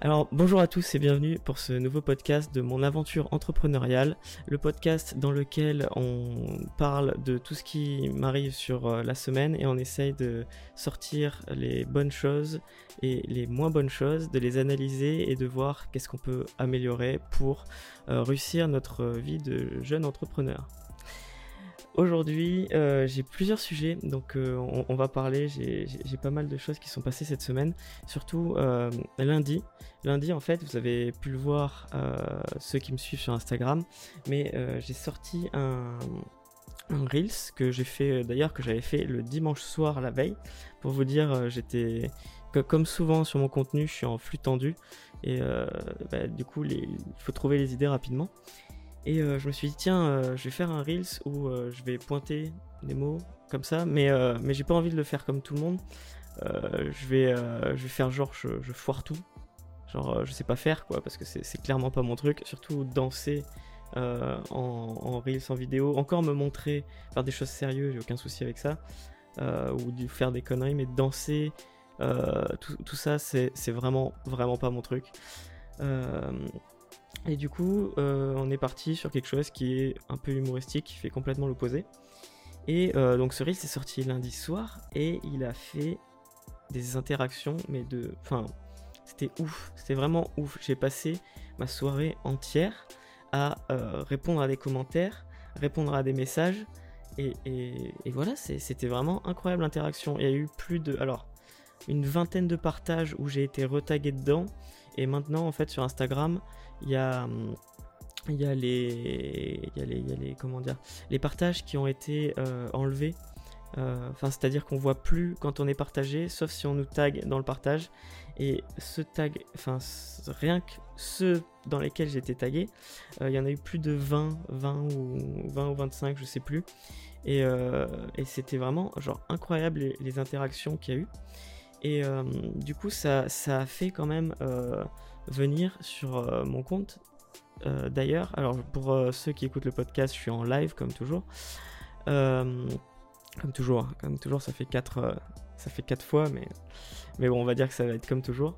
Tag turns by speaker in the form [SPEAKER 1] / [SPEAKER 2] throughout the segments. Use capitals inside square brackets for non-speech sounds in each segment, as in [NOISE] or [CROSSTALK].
[SPEAKER 1] Alors bonjour à tous et bienvenue pour ce nouveau podcast de mon aventure entrepreneuriale, le podcast dans lequel on parle de tout ce qui m'arrive sur euh, la semaine et on essaye de sortir les bonnes choses et les moins bonnes choses, de les analyser et de voir qu'est-ce qu'on peut améliorer pour euh, réussir notre vie de jeune entrepreneur. Aujourd'hui, euh, j'ai plusieurs sujets, donc euh, on, va parler. J'ai pas mal de choses qui sont passées cette semaine, surtout euh, lundi. Lundi, en fait, vous avez pu le voir, ceux qui me suivent sur Instagram, mais j'ai sorti un, Reels que j'ai fait, d'ailleurs, que j'avais fait le dimanche soir la veille. Pour vous dire, j'étais, comme souvent sur mon contenu, je suis en flux tendu, et bah, du coup, il faut trouver les idées rapidement. Et euh, je me suis dit, tiens, euh, je vais faire un Reels où euh, je vais pointer des mots comme ça, mais, mais j'ai pas envie de le faire comme tout le monde. je, vais, je vais faire genre, je, foire tout. Genre, je sais pas faire quoi, parce que c'est clairement pas mon truc. Surtout danser en, Reels, en vidéo. Encore me montrer, faire des choses sérieuses, j'ai aucun souci avec ça. ou faire des conneries, mais danser, tout, tout, ça, c'est vraiment, vraiment pas mon truc. Et du coup, euh, on est parti sur quelque chose qui est un peu humoristique, qui fait complètement l'opposé. Et euh, donc ce reel s'est sorti lundi soir et il a fait des interactions, mais de... Enfin, c'était ouf, c'était vraiment ouf. J'ai passé ma soirée entière à euh, répondre à des commentaires, répondre à des messages. Et, et voilà, c'était vraiment incroyable l'interaction. Il y a eu plus de... Alors, une vingtaine de partages où j'ai été retagué dedans. Et maintenant, en fait, sur Instagram, il y a, hum, les, y y a les, comment dire, les partages qui ont été euh, enlevés. Euh, enfin, c'est-à-dire qu'on voit plus quand on est partagé, sauf si on nous tag dans le partage. Et ce tag, enfin, rien que ceux dans lesquels j'étais tagué, euh, il y en a eu plus de 20, 20 ou 20 ou 25, je sais plus. Et, et c'était vraiment genre incroyable les, les interactions qu'il y a eu. Et du coup, ça, ça a fait quand même venir sur euh, mon compte. Euh, d'ailleurs, alors pour euh, ceux qui écoutent le podcast, je suis en live comme toujours. comme toujours, hein, comme toujours, ça fait 4 ça fait quatre fois, mais, mais bon, on va dire que ça va être comme toujours.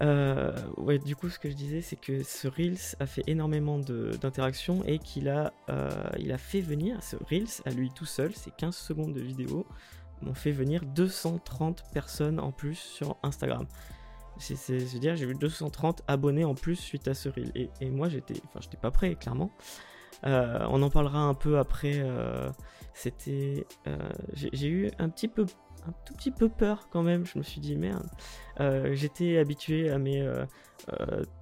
[SPEAKER 1] ouais, du coup, ce que je disais, c'est que ce Reels a fait énormément d'interactions et qu'il a, a fait venir, ce Reels à lui tout seul, c'est 15 secondes de vidéo, m'ont fait venir 230 personnes en plus sur Instagram. C'est dire, j'ai vu 230 abonnés en plus suite à ce reel. Et, moi, j'étais, enfin, pas prêt, clairement. Euh, on en parlera un peu après. Euh, c'était, euh, j'ai eu un petit peu, un tout petit peu peur quand même. Je me suis dit merde. J'étais habitué à mes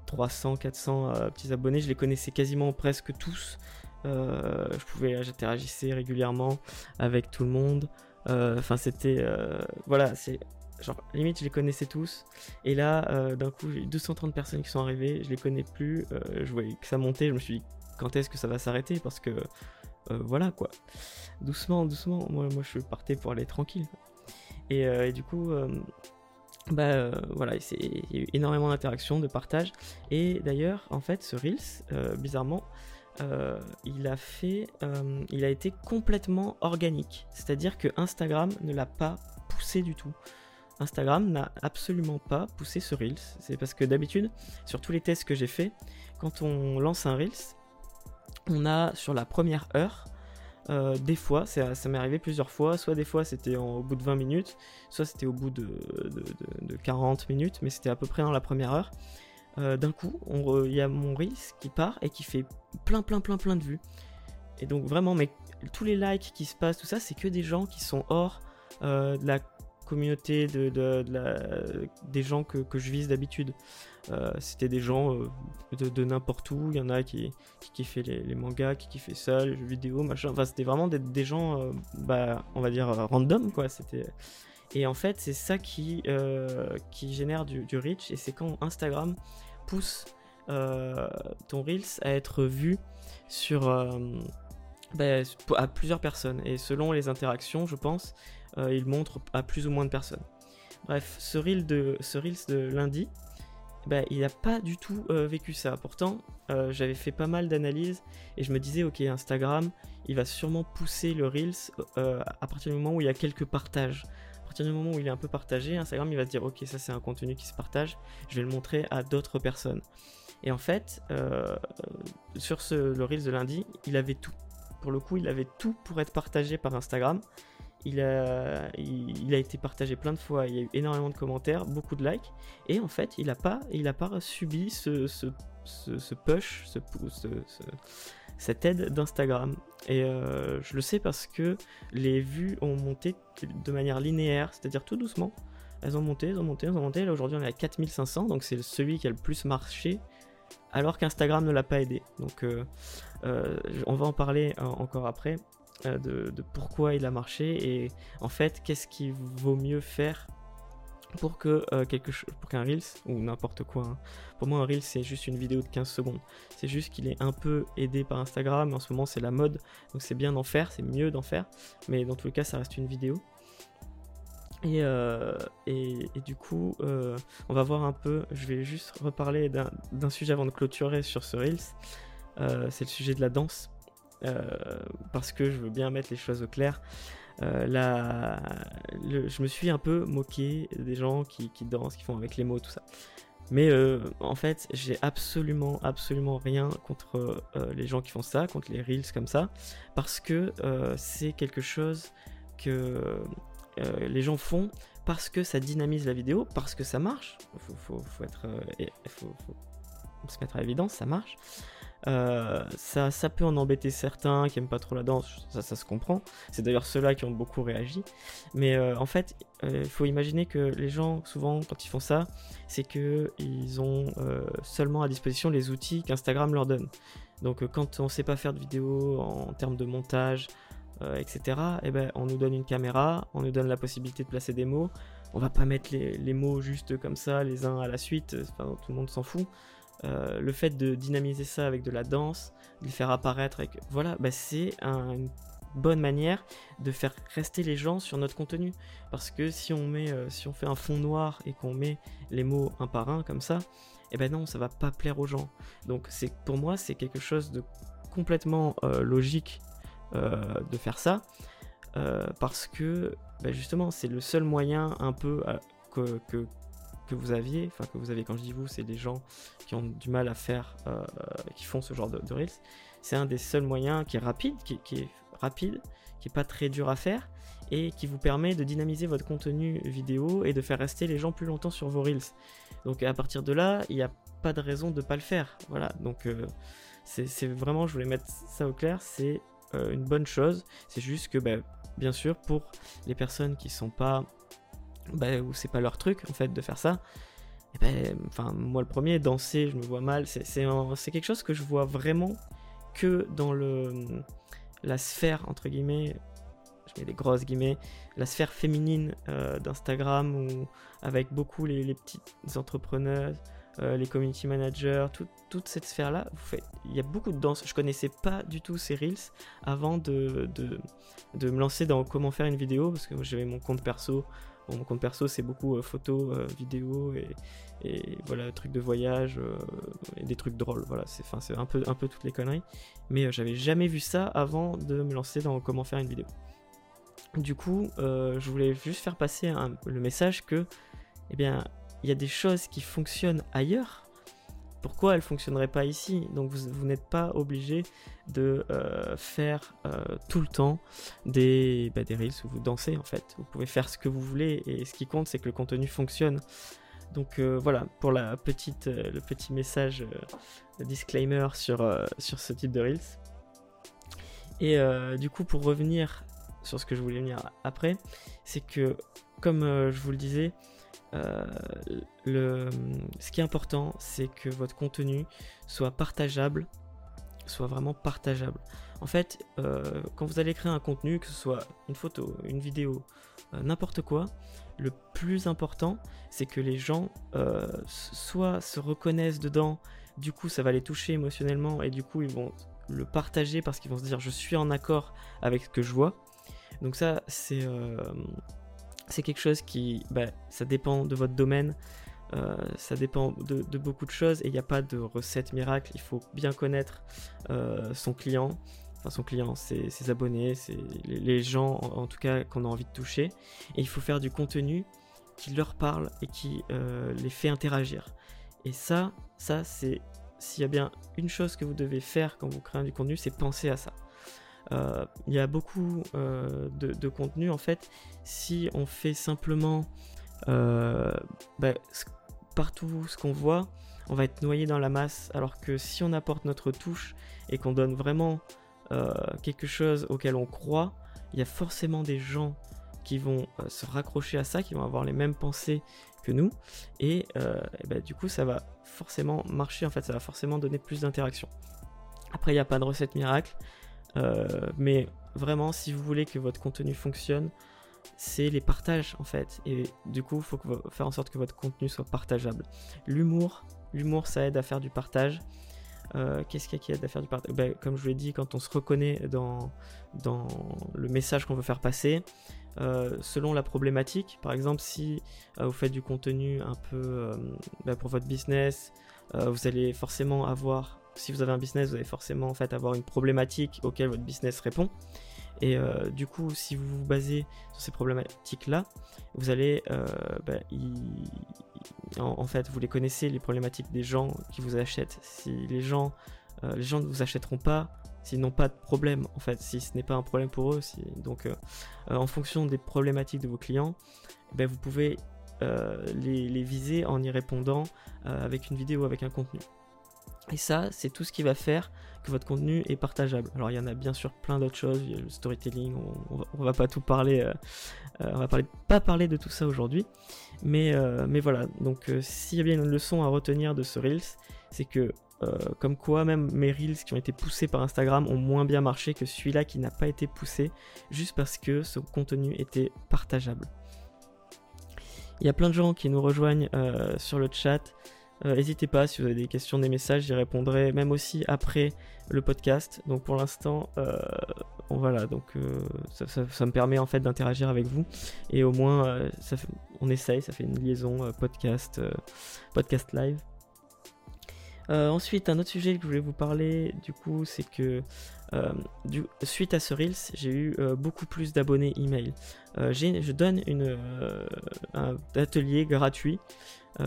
[SPEAKER 1] 300, 400 petits abonnés. Je les connaissais quasiment presque tous. j'interagissais régulièrement avec tout le monde. Enfin, c'était, voilà, c'est genre limite je les connaissais tous. Et là euh, d'un coup j'ai eu 230 personnes qui sont arrivées. Je les connais plus. Euh, je voyais que ça montait. Je me suis dit quand est-ce que ça va s'arrêter? Parce que euh, voilà quoi. Doucement doucement. Moi, moi je partais pour aller tranquille. Et, du coup bah voilà il énormément d'interactions de partage et d'ailleurs en fait ce reels bizarrement il a fait, il a été complètement organique. C'est-à-dire que Instagram ne l'a pas poussé du tout. Instagram n'a absolument pas poussé ce Reels. C'est parce que d'habitude, sur tous les tests que j'ai fait, quand on lance un Reels, on a sur la première heure, euh, des fois, ça, m'est arrivé plusieurs fois, soit des fois c'était au bout de 20 minutes, soit c'était au bout de, 40 minutes, mais c'était à peu près dans la première heure. Euh, d'un coup, il y a mon Reels qui part et qui fait plein plein plein plein de vues. Et donc vraiment, mais tous les likes qui se passent, tout ça, c'est que des gens qui sont hors euh, de la communauté de, de, des gens que, je vise d'habitude. Euh, c'était des gens de, n'importe où. Il y en a qui, qui, fait les, mangas, qui, fait ça, les jeux vidéo, machin. Enfin, c'était vraiment des, gens, bah, on va dire, random, quoi. C'était. Et en fait, c'est ça qui, qui génère du, du reach. Et c'est quand Instagram pousse ton Reels à être vu sur. Bah, à plusieurs personnes. Et selon les interactions, je pense, euh, il montre à plus ou moins de personnes. Bref, ce reel de, ce Reels de lundi, bah, il n'a pas du tout euh, vécu ça. Pourtant, euh, j'avais fait pas mal d'analyses et je me disais, ok, Instagram, il va sûrement pousser le Reels à partir du moment où il y a quelques partages. Partir du moment où il est un peu partagé, Instagram il va se dire ok ça c'est un contenu qui se partage, je vais le montrer à d'autres personnes. Et en fait, euh, sur ce, le Reels de lundi, il avait tout. Pour le coup, il avait tout pour être partagé par Instagram. Il a, été partagé plein de fois, il y a eu énormément de commentaires, beaucoup de likes, et en fait, il n'a pas, il a pas subi ce, ce, ce, push, ce, cette aide d'Instagram. Et euh, je le sais parce que les vues ont monté de manière linéaire, c'est-à-dire tout doucement. Elles ont monté, elles ont monté, elles ont monté. Là aujourd'hui on est à 4500, donc c'est celui qui a le plus marché, alors qu'Instagram ne l'a pas aidé. Donc euh, euh, on va en parler encore après de, pourquoi il a marché et en fait qu'est-ce qu'il vaut mieux faire pour que euh, quelque pour qu'un Reels ou n'importe quoi. Hein. Pour moi, un Reels c'est juste une vidéo de 15 secondes. C'est juste qu'il est un peu aidé par Instagram. En ce moment, c'est la mode, donc c'est bien d'en faire, c'est mieux d'en faire. Mais dans tous les cas, ça reste une vidéo. Et, euh, et, du coup, euh, on va voir un peu. Je vais juste reparler d'un sujet avant de clôturer sur ce Reels. c'est le sujet de la danse. parce que je veux bien mettre les choses au clair. Euh, je me suis un peu moqué des gens qui, dansent, qui font avec les mots, tout ça. Mais euh, en fait, j'ai absolument, absolument rien contre euh, les gens qui font ça, contre les reels comme ça, parce que c'est quelque chose que les gens font parce que ça dynamise la vidéo, parce que ça marche. Faut, faut, faut être, se mettre à l'évidence, ça marche. Euh, ça, peut en embêter certains qui aiment pas trop la danse, ça, se comprend. C'est d'ailleurs ceux-là qui ont beaucoup réagi. Mais euh, en fait, euh, il faut imaginer que les gens, souvent, quand ils font ça, c'est qu'ils ont seulement à disposition les outils qu'Instagram leur donne. Donc, quand on sait pas faire de vidéo en termes de montage, etc., eh ben, on nous donne une caméra, on nous donne la possibilité de placer des mots. On va pas mettre les mots juste comme ça, les uns à la suite, tout le monde s'en fout. Euh, le fait de dynamiser ça avec de la danse, de le faire apparaître, avec... voilà, bah, c'est une bonne manière de faire rester les gens sur notre contenu. Parce que si on met, euh, si on fait un fond noir et qu'on met les mots un par un comme ça, eh ben non, ça va pas plaire aux gens. Donc c'est pour moi c'est quelque chose de complètement euh, logique de faire ça. parce que bah, justement c'est le seul moyen un peu que, que vous aviez, enfin que vous avez quand je dis vous, c'est des gens qui ont du mal à faire, euh, qui font ce genre de, reels. C'est un des seuls moyens qui est rapide, qui, est rapide, qui est pas très dur à faire et qui vous permet de dynamiser votre contenu vidéo et de faire rester les gens plus longtemps sur vos reels. Donc à partir de là, il n'y a pas de raison de pas le faire. Voilà, donc euh, c'est vraiment, je voulais mettre ça au clair, c'est euh, une bonne chose. C'est juste que, bah, bien sûr, pour les personnes qui sont pas bah, où c'est pas leur truc en fait de faire ça. Ben, enfin, moi le premier, danser, je me vois mal. C'est quelque chose que je vois vraiment que dans le la sphère entre guillemets, je mets des grosses guillemets, la sphère féminine euh, d'Instagram ou avec beaucoup les, les petites entrepreneuses, euh, les community managers, toute cette sphère-là, il y a beaucoup de danse. Je connaissais pas du tout ces reels avant de, de, de me lancer dans comment faire une vidéo parce que j'avais mon compte perso mon compte perso, c'est beaucoup euh, photos, euh, vidéos et, voilà, trucs de voyage euh, et des trucs drôles. Voilà, c'est c'est un peu, un peu toutes les conneries. Mais j'avais jamais vu ça avant de me lancer dans comment faire une vidéo. Du coup, je voulais juste faire passer le message que, eh bien, il y a des choses qui fonctionnent ailleurs pourquoi elle fonctionnerait pas ici Donc vous, n'êtes pas obligé de euh, faire euh, tout le temps des, bah, des reels où vous dansez en fait. Vous pouvez faire ce que vous voulez et ce qui compte c'est que le contenu fonctionne. Donc euh, voilà pour le petit message disclaimer sur, sur ce type de reels. Et du coup pour revenir sur ce que je voulais venir après, c'est que comme je vous le disais, euh, le, ce qui est important, c'est que votre contenu soit partageable, soit vraiment partageable. En fait, euh, quand vous allez créer un contenu, que ce soit une photo, une vidéo, euh, n'importe quoi, le plus important, c'est que les gens soit se reconnaissent dedans, du coup ça va les toucher émotionnellement et du coup ils vont le partager parce qu'ils vont se dire je suis en accord avec ce que je vois. Donc ça c'est c'est quelque chose qui, bah, ça dépend de votre domaine, euh, ça dépend de, beaucoup de choses et il n'y a pas de recette miracle. Il faut bien connaître euh, son client, enfin son client, ses, abonnés, c'est les, gens en, tout cas qu'on a envie de toucher. Et il faut faire du contenu qui leur parle et qui euh, les fait interagir. Et ça, ça c'est s'il y a bien une chose que vous devez faire quand vous créez du contenu, c'est penser à ça. Euh, il y a beaucoup euh, de, contenu en fait. Si on fait simplement bah, partout ce qu'on voit, on va être noyé dans la masse. Alors que si on apporte notre touche et qu'on donne vraiment quelque chose auquel on croit, il y a forcément des gens qui vont euh, se raccrocher à ça, qui vont avoir les mêmes pensées que nous. Et, euh, bah, du coup, ça va forcément marcher, en fait, ça va forcément donner plus d'interaction. Après, il n'y a pas de recette miracle, euh, mais vraiment, si vous voulez que votre contenu fonctionne, c'est les partages en fait. Et du coup, il faut faire en sorte que votre contenu soit partageable. L'humour, l'humour, ça aide à faire du partage. Qu'est-ce qu'il y a qui aide à faire du partage? Ben, Comme je vous l'ai dit, quand on se reconnaît dans, dans le message qu'on veut faire passer, euh, selon la problématique. Par exemple, si euh, vous faites du contenu un peu euh, bah, pour votre business, vous allez forcément avoir, si vous avez un business, vous allez forcément en fait avoir une problématique auquel votre business répond. Et du coup, si vous vous basez sur ces problématiques-là, vous allez, bah, en, fait, vous les connaissez, les problématiques des gens qui vous achètent. Si les gens, les gens ne vous achèteront pas, s'ils n'ont pas de problème en fait, si ce n'est pas un problème pour eux. Donc euh, euh, en fonction des problématiques de vos clients, eh ben, vous pouvez euh, les, viser en y répondant avec une vidéo, avec un contenu. Et ça, c'est tout ce qui va faire que votre contenu est partageable. Alors il y en a bien sûr plein d'autres choses, le storytelling, on, va, va pas tout parler, on va parler, pas parler de tout ça aujourd'hui, mais, mais voilà. Donc s'il y a bien une leçon à retenir de ce Reels, c'est que euh, comme quoi même mes reels qui ont été poussés par Instagram ont moins bien marché que celui-là qui n'a pas été poussé juste parce que ce contenu était partageable. Il y a plein de gens qui nous rejoignent euh, sur le chat. Euh, n'hésitez pas si vous avez des questions, des messages, j'y répondrai même aussi après le podcast. Donc pour l'instant, voilà, donc ça, me permet en fait d'interagir avec vous et au moins on essaye, ça fait une liaison podcast, podcast live. Euh, ensuite, un autre sujet que je voulais vous parler, du coup, c'est que euh, suite à ce Reels, j'ai eu euh, beaucoup plus d'abonnés email. je donne un atelier gratuit.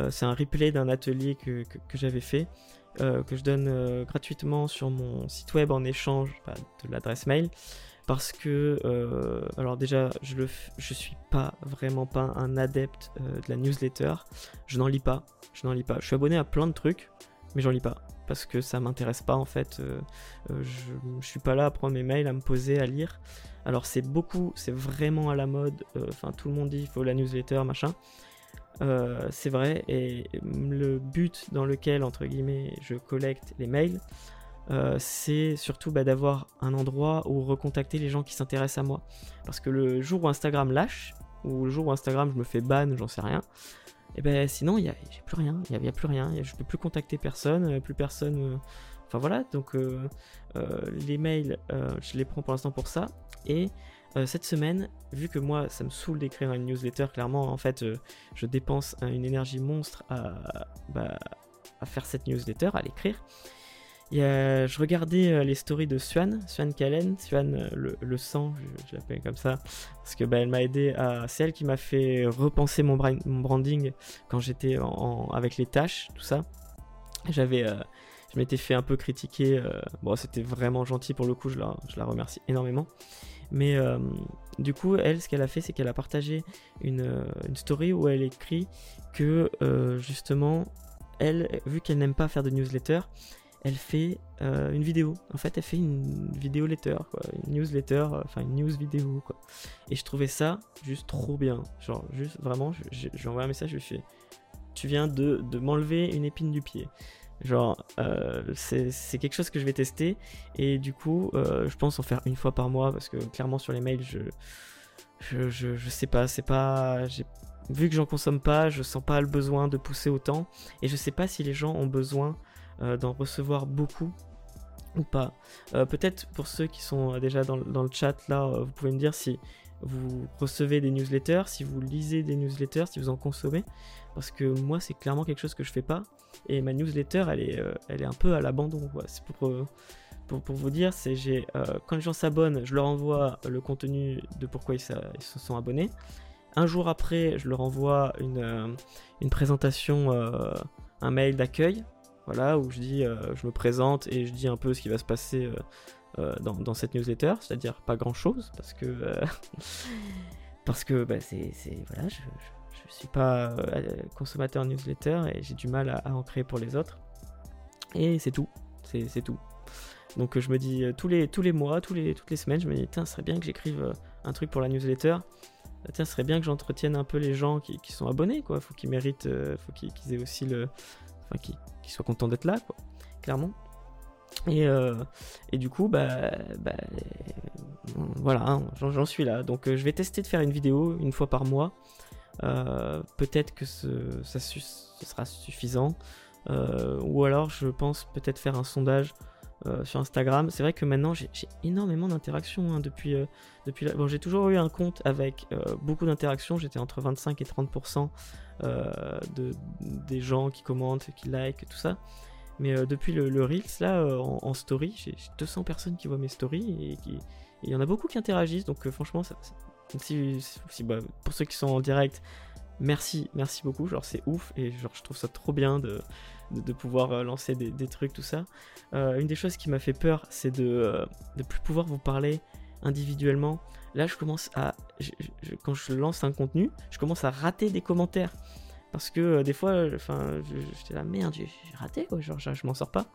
[SPEAKER 1] c'est un replay d'un atelier que, j'avais fait, que je donne gratuitement sur mon site web en échange bah, de l'adresse mail. Parce que, alors déjà, je ne je suis pas vraiment pas un adepte de la newsletter. Je n'en lis pas. Je n'en lis pas. Je suis abonné à plein de trucs mais j'en lis pas parce que ça m'intéresse pas en fait. Euh, euh, je, suis pas là à prendre mes mails, à me poser, à lire. Alors c'est beaucoup, c'est vraiment à la mode. Euh, enfin tout le monde dit il faut la newsletter machin. c'est vrai et le but dans lequel entre guillemets je collecte les mails, c'est surtout bah, d'avoir un endroit où recontacter les gens qui s'intéressent à moi. Parce que le jour où Instagram lâche ou le jour où Instagram je me fais ban, j'en sais rien et ben sinon, a, plus rien. Il n'y a, plus rien. Je peux plus contacter personne. Euh, plus personne. Euh, enfin voilà, donc euh, les mails, je les prends pour l'instant pour ça. Et cette semaine, vu que moi, ça me saoule d'écrire une newsletter, clairement, en fait, je dépense une énergie monstre à, bah, à faire cette newsletter, à l'écrire je regardais euh, les stories de Swan, Swan Kalen, Swan euh, le, sang, je, l'appelle comme ça, parce que bah, elle m'a aidé à. C'est elle qui m'a fait repenser mon, branding quand j'étais avec les tâches, tout ça. J'avais. Euh, je m'étais fait un peu critiquer. bon, c'était vraiment gentil pour le coup, je la, je la remercie énormément. Mais du coup, elle, ce qu'elle a fait, c'est qu'elle a partagé une, une, story où elle écrit que justement, elle, vu qu'elle n'aime pas faire de newsletter, elle fait euh, une vidéo. En fait, elle fait une vidéo letter, quoi, une newsletter, euh, enfin une news vidéo, quoi. Et je trouvais ça juste trop bien. Genre, juste vraiment, envoyé un message, je lui fais Tu viens de, m'enlever une épine du pied. Genre, euh, c'est quelque chose que je vais tester. Et du coup, je pense en faire une fois par mois parce que clairement, sur les mails, je. Je, je, je sais pas, c'est pas. Vu que j'en consomme pas, je sens pas le besoin de pousser autant. Et je sais pas si les gens ont besoin d'en recevoir beaucoup ou pas. Euh, peut-être pour ceux qui sont euh, déjà dans, le chat là, vous pouvez me dire si vous recevez des newsletters, si vous lisez des newsletters, si vous en consommez. Parce que moi, c'est clairement quelque chose que je fais pas. Et ma newsletter, elle est, elle est un peu à l'abandon. C'est pour, pour, pour vous dire, c'est j'ai quand les gens s'abonnent, je leur envoie le contenu de pourquoi ils, se sont abonnés. Un jour après, je leur envoie une, une présentation, un mail d'accueil, voilà, où je dis, je me présente et je dis un peu ce qui va se passer dans, dans, cette newsletter, c'est-à-dire pas grand-chose, parce que [LAUGHS] parce que bah, c'est voilà, je, je, suis pas consommateur newsletter et j'ai du mal à, en créer pour les autres. Et c'est tout, c'est tout. Donc je me dis euh, tous les, tous les mois, tous les, toutes les semaines, je me dis, tiens, ce serait bien que j'écrive euh, un truc pour la newsletter. Euh, tiens, ce serait bien que j'entretienne un peu les gens qui, qui, sont abonnés, quoi. Faut qu'ils méritent, faut qu'ils aient aussi le. Enfin, qu'ils soient contents d'être là, quoi. Clairement. Et, et du coup, bah, bah voilà, hein, j'en suis là. Donc je vais tester de faire une vidéo une fois par mois. peut-être que ça ce sera suffisant. ou alors je pense peut-être faire un sondage euh, sur Instagram. C'est vrai que maintenant j'ai énormément d'interactions hein, depuis, euh, depuis Bon, j'ai toujours eu un compte avec euh, beaucoup d'interactions. J'étais entre 25 et 30% de, des gens qui commentent, qui like, tout ça. Mais depuis le, Reels, là, en, story, j'ai 200 personnes qui voient mes stories et il y en a beaucoup qui interagissent. Donc franchement, si, si, bah, pour ceux qui sont en direct, merci, merci beaucoup. Genre c'est ouf et genre je trouve ça trop bien de de, pouvoir euh, lancer des, trucs, tout ça. Euh, une des choses qui m'a fait peur, c'est de ne euh, plus pouvoir vous parler individuellement. Là, je commence à. quand je lance un contenu, je commence à rater des commentaires. Parce que des fois, enfin, j'étais là, merde, j'ai raté, quoi, genre, je, m'en sors pas.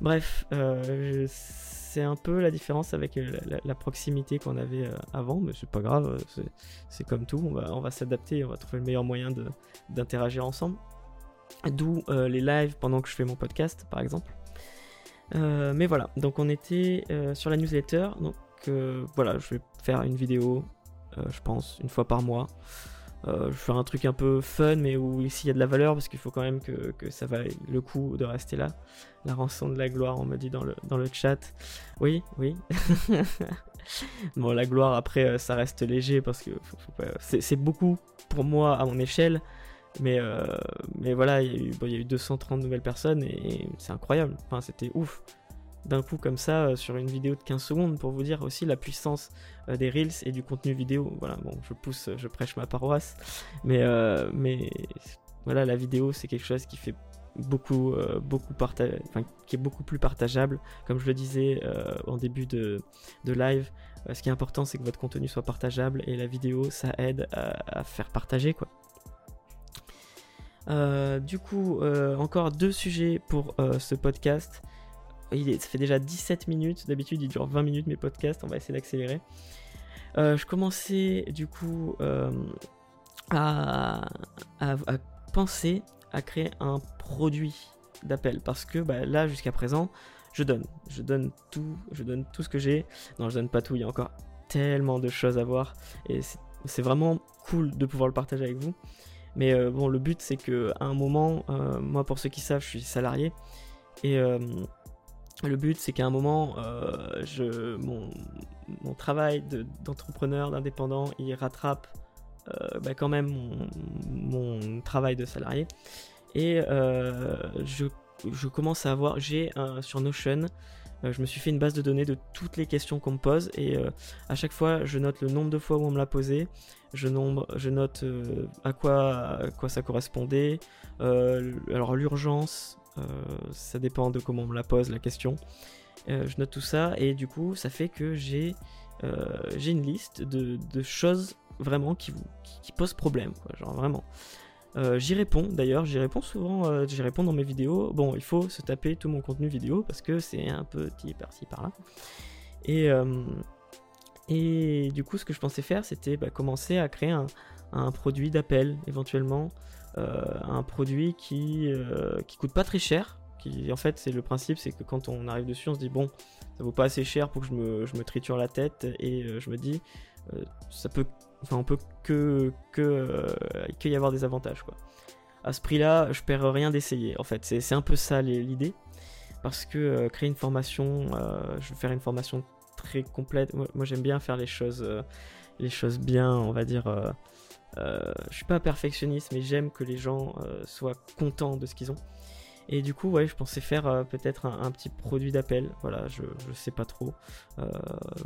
[SPEAKER 1] Bref, c'est un peu la différence avec la, proximité qu'on avait avant, mais c'est pas grave, c'est comme tout, on va, on va s'adapter, on va trouver le meilleur moyen d'interagir ensemble. D'où euh, les lives pendant que je fais mon podcast, par exemple. Euh, mais voilà, donc on était euh, sur la newsletter. Donc voilà, je vais faire une vidéo, je pense, une fois par mois. je vais faire un truc un peu fun, mais où ici il y a de la valeur, parce qu'il faut quand même que, que, ça vaille le coup de rester là. La rançon de la gloire, on me dit dans le, dans le chat. Oui, oui. [LAUGHS] bon, la gloire, après, ça reste léger, parce que c'est beaucoup pour moi à mon échelle. Mais, euh, mais voilà, il y, a eu, il y, a eu 230 nouvelles personnes et, c'est incroyable. Enfin, c'était ouf. D'un coup, comme ça, euh, sur une vidéo de 15 secondes, pour vous dire aussi la puissance euh, des Reels et du contenu vidéo. Voilà, bon, je pousse, je prêche ma paroisse. Mais, mais voilà, la vidéo, c'est quelque chose qui fait beaucoup, beaucoup enfin, qui est beaucoup plus partageable. Comme je le disais en début de, de live, ce qui est important, c'est que votre contenu soit partageable et la vidéo, ça aide à, à faire partager, quoi. Euh, du coup, euh, encore deux sujets pour euh, ce podcast. Il ça fait déjà 17 minutes. D'habitude, il dure 20 minutes mes podcasts. On va essayer d'accélérer. je commençais du coup à, penser à créer un produit d'appel parce que bah, là, jusqu'à présent, je donne. Je donne tout. Je donne tout ce que j'ai. Non, je donne pas tout. Il y a encore tellement de choses à voir et c'est vraiment cool de pouvoir le partager avec vous. Mais euh, bon, le but c'est que à un moment, euh, moi pour ceux qui savent, je suis salarié. Et euh, le but c'est qu'à un moment, je, mon, travail d'entrepreneur, d'indépendant, il rattrape bah, quand même mon, travail de salarié. Et je, je, commence à avoir, j'ai sur Notion je me suis fait une base de données de toutes les questions qu'on me pose et euh, à chaque fois je note le nombre de fois où on me l'a posé, je, note euh, à, quoi, ça correspondait, alors l'urgence, ça dépend de comment on me la pose la question. je note tout ça et du coup ça fait que j'ai une liste de, choses vraiment qui, qui, posent problème, quoi, genre vraiment. Euh, j'y réponds d'ailleurs, j'y réponds souvent, euh, j'y réponds dans mes vidéos. Bon, il faut se taper tout mon contenu vidéo parce que c'est un petit par-ci par-là. Et, euh, et du coup, ce que je pensais faire, c'était bah, commencer à créer un, produit d'appel éventuellement, un produit qui, qui coûte pas très cher. Qui, en fait, c'est le principe, c'est que quand on arrive dessus, on se dit bon, ça vaut pas assez cher pour que je me, je me triture la tête et je me dis ça peut Enfin, on peut que, que, euh, que y avoir des avantages, quoi. À ce prix-là, je perds rien d'essayer, en fait. C'est un peu ça l'idée. Parce que euh, créer une formation, euh, je veux faire une formation très complète. Moi, j'aime bien faire les choses, les choses bien, on va dire. je suis pas perfectionniste, mais j'aime que les gens soient contents de ce qu'ils ont. Et du coup, ouais, je pensais faire peut-être un, petit produit d'appel. Voilà, je, je sais pas trop.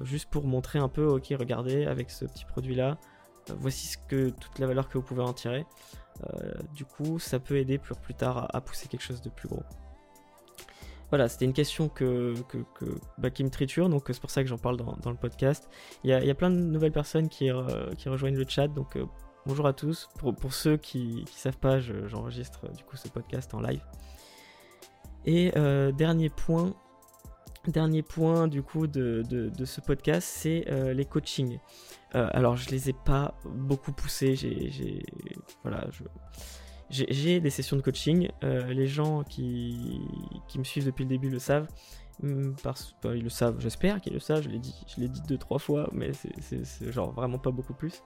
[SPEAKER 1] juste pour montrer un peu, ok, regardez, avec ce petit produit-là, voici ce que, toute la valeur que vous pouvez en tirer. du coup, ça peut aider plus, plus tard à pousser quelque chose de plus gros. Voilà, c'était une question que, bah, qui me triture, donc c'est pour ça que j'en parle dans, le podcast. Il y, a, plein de nouvelles personnes qui, rejoignent le chat, donc euh, bonjour à tous. Pour, ceux qui ne savent pas, j'enregistre du coup ce podcast en live. Et euh, dernier point, dernier point du coup de, ce podcast, c'est euh, les coachings. alors je les ai pas beaucoup poussés, j'ai, voilà, j'ai des sessions de coaching. Euh, les gens qui, me suivent depuis le début le savent. Hmm, parce, ils le savent, j'espère qu'ils le savent. Je l'ai dit, je l'ai dit deux trois fois, mais c'est genre vraiment pas beaucoup plus.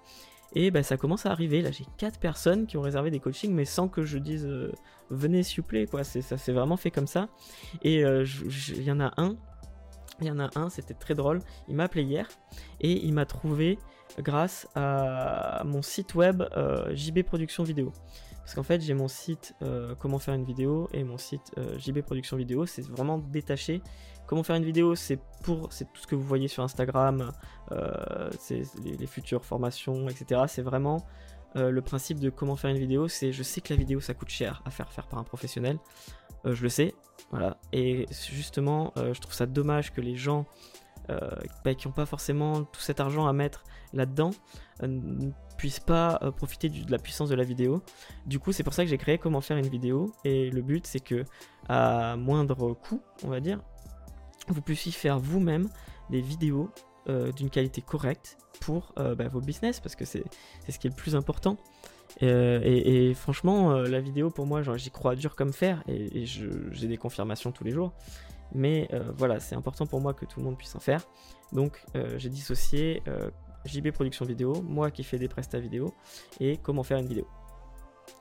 [SPEAKER 1] Et bah, ça commence à arriver. Là, j'ai quatre personnes qui ont réservé des coachings, mais sans que je dise euh, venez plaît. Quoi, ça s'est vraiment fait comme ça. Et euh, il y en a un. Il y en a un, c'était très drôle. Il m'a appelé hier et il m'a trouvé grâce à mon site web JB Production Vidéo. Parce qu'en fait, j'ai mon site euh, Comment faire une vidéo et mon site euh, JB Production Vidéo. C'est vraiment détaché. Comment faire une vidéo, c'est pour c'est tout ce que vous voyez sur Instagram, euh, c'est les, futures formations, etc. C'est vraiment le principe de comment faire une vidéo. C'est je sais que la vidéo ça coûte cher à faire faire par un professionnel. je le sais, voilà. Et justement, je trouve ça dommage que les gens bah, qui n'ont pas forcément tout cet argent à mettre là-dedans puissent pas euh, profiter de la puissance de la vidéo. Du coup, c'est pour ça que j'ai créé comment faire une vidéo. Et le but, c'est que à moindre coût, on va dire, vous puissiez faire vous-même des vidéos euh, d'une qualité correcte pour euh, bah, vos business, parce que c'est ce qui est le plus important. Et, franchement, la vidéo pour moi, j'y crois dur comme fer, et, j'ai des confirmations tous les jours. Mais voilà, c'est important pour moi que tout le monde puisse en faire. Donc j'ai dissocié JB Production Vidéo, moi qui fais des prestats vidéo, et comment faire une vidéo.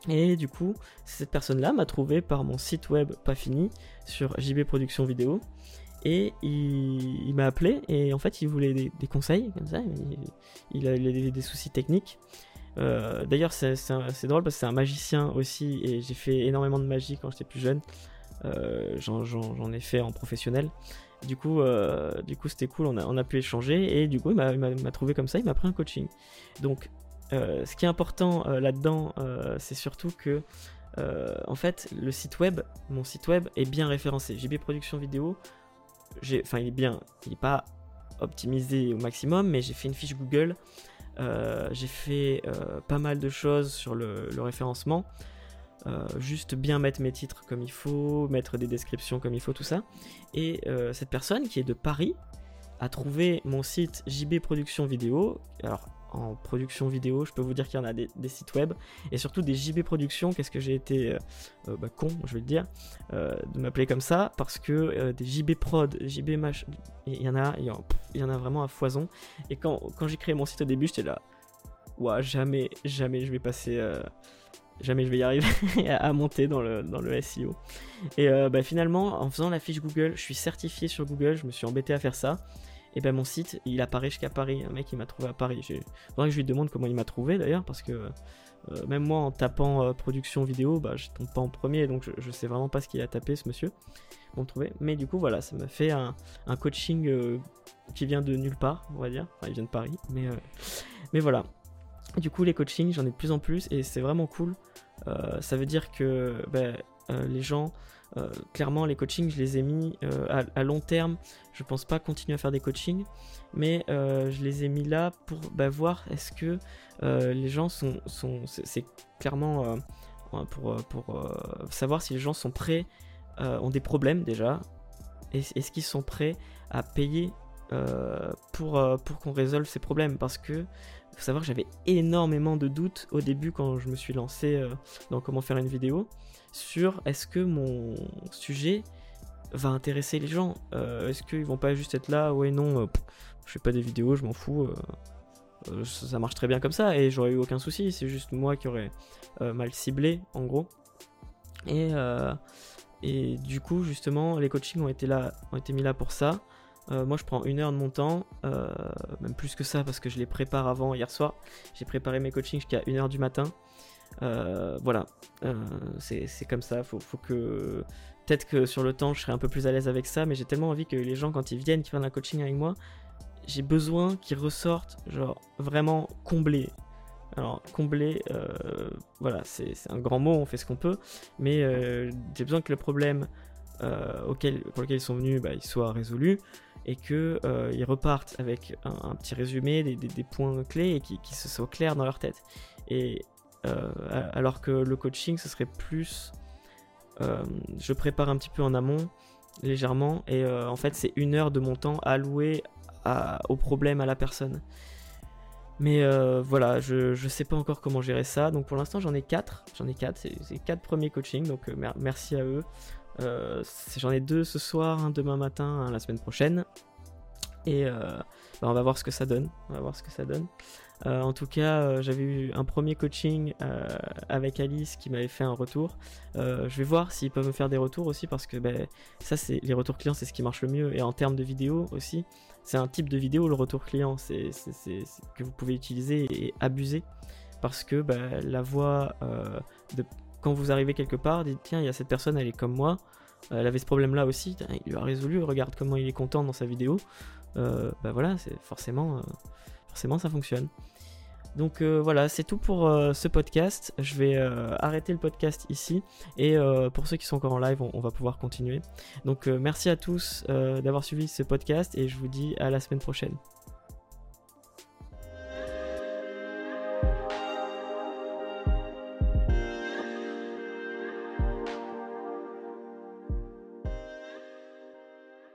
[SPEAKER 1] Et du coup, cette personne-là m'a trouvé par mon site web pas fini sur JB Production Vidéo. Et il, m'a appelé et en fait il voulait des, conseils comme ça. Il, a, des, soucis techniques. Euh, d'ailleurs c'est drôle parce que c'est un magicien aussi et j'ai fait énormément de magie quand j'étais plus jeune. Euh, j'en ai fait en professionnel. Du coup, euh, du coup, c'était cool. On a, on a, pu échanger et du coup, il m'a trouvé comme ça. Il m'a pris un coaching. Donc, euh, ce qui est important euh, là-dedans, c'est surtout que, en fait, le site web, mon site web est bien référencé. JB Production Vidéo, enfin, il est bien. Il n'est pas optimisé au maximum, mais j'ai fait une fiche Google. j'ai fait pas mal de choses sur le référencement. Euh, juste bien mettre mes titres comme il faut, mettre des descriptions comme il faut, tout ça. Et euh, cette personne qui est de Paris a trouvé mon site JB Production Vidéo. Alors en production vidéo, je peux vous dire qu'il y en a des, sites web et surtout des JB Productions. Qu'est-ce que j'ai été euh, bah, con, je vais le dire, de m'appeler comme ça parce que des JB Prod, JB Mach, il y en a, il y, en a vraiment à foison. Et quand, quand j'ai créé mon site au début, j'étais là, ouais, jamais, jamais je vais passer jamais je vais y arriver [LAUGHS] à monter dans le, dans le SEO. Et euh, bah, finalement, en faisant la fiche Google, je suis certifié sur Google, je me suis embêté à faire ça. Et ben mon site, il apparaît jusqu'à Paris. Un mec, il m'a trouvé à Paris. Faudrait que je lui demande comment il m'a trouvé d'ailleurs, parce que euh, même moi, en tapant euh, production vidéo, bah, je tombe pas en premier, donc je, sais vraiment pas ce qu'il a tapé, ce monsieur, me trouver. Mais du coup, voilà, ça m'a fait un, un coaching qui vient de nulle part, on va dire. Enfin, il vient de Paris, mais, mais voilà. Du coup, les coachings, j'en ai de plus en plus et c'est vraiment cool. Euh, ça veut dire que ben, euh, les gens, euh, clairement, les coachings, je les ai mis à, long terme. Je pense pas continuer à faire des coachings, mais je les ai mis là pour ben, voir est-ce que les gens sont. c'est clairement pour, pour savoir si les gens sont prêts, ont des problèmes déjà. Est-ce qu'ils sont prêts à payer pour, pour qu'on résolve ces problèmes Parce que faut savoir j'avais énormément de doutes au début quand je me suis lancé euh, dans comment faire une vidéo sur est-ce que mon sujet va intéresser les gens euh, Est-ce qu'ils vont pas juste être là Ouais, non, euh, je fais pas des vidéos, je m'en fous. ça marche très bien comme ça et j'aurais eu aucun souci. C'est juste moi qui aurais mal ciblé en gros. Et, et du coup, justement, les coachings ont été, là, ont été mis là pour ça. Euh, moi, je prends une heure de mon temps, euh, même plus que ça parce que je les prépare avant hier soir. J'ai préparé mes coachings jusqu'à 1h du matin. voilà, c'est comme ça. Faut, faut que peut-être que sur le temps, je serai un peu plus à l'aise avec ça, mais j'ai tellement envie que les gens, quand ils viennent, qui prennent un coaching avec moi, j'ai besoin qu'ils ressortent, genre, vraiment comblés. Alors, combler, euh, voilà, c'est un grand mot, on fait ce qu'on peut, mais euh, j'ai besoin que le problème euh, auquel, pour lequel ils sont venus, bah, il soit résolu et qu'ils repartent avec un, petit résumé, des, points clés et qui, qui se soient clairs dans leur tête. Et alors que le coaching, ce serait plus. je prépare un petit peu en amont, légèrement, et en fait, c'est une heure de mon temps alloué au problème, à la personne. Mais euh, voilà, je, je sais pas encore comment gérer ça. Donc pour l'instant, j'en ai 4. J'en ai 4. C'est 4 premiers coachings. Donc euh, merci à eux. Euh, j'en ai 2 ce soir, un demain matin, la semaine prochaine. Et bah, on va voir ce que ça donne. On va voir ce que ça donne. en tout cas, j'avais eu un premier coaching avec Alice qui m'avait fait un retour. je vais voir s'ils peuvent me faire des retours aussi parce que ben, ça, c'est les retours clients, c'est ce qui marche le mieux. Et en termes de vidéo aussi, c'est un type de vidéo, le retour client, c'est que vous pouvez utiliser et abuser parce que bah, la voix euh, de quand vous arrivez quelque part, dites tiens, il y a cette personne, elle est comme moi, elle avait ce problème-là aussi, il lui a résolu, regarde comment il est content dans sa vidéo. Euh, bah voilà, c'est forcément, euh, forcément ça fonctionne. Donc euh, voilà, c'est tout pour euh, ce podcast. Je vais euh, arrêter le podcast ici. Et pour ceux qui sont encore en live, on, va pouvoir continuer. Donc merci à tous d'avoir suivi ce podcast et je vous dis à la semaine prochaine.